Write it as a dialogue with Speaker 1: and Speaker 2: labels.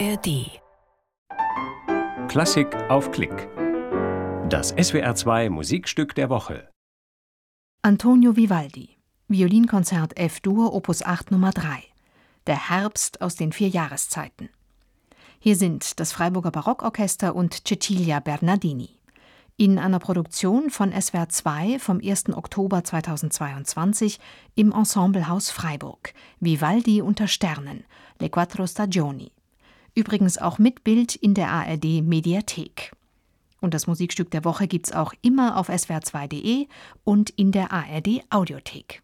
Speaker 1: ARD
Speaker 2: Klassik auf Klick. Das SWR2 Musikstück der Woche.
Speaker 3: Antonio Vivaldi, Violinkonzert F-Dur Opus 8 Nummer 3. Der Herbst aus den vier Jahreszeiten. Hier sind das Freiburger Barockorchester und Cecilia Bernardini. In einer Produktion von SWR 2 vom 1. Oktober 2022 im Ensemblehaus Freiburg. Vivaldi unter Sternen, Le Quattro Stagioni. Übrigens auch mit Bild in der ARD Mediathek. Und das Musikstück der Woche gibt's auch immer auf swr2.de und in der ARD Audiothek.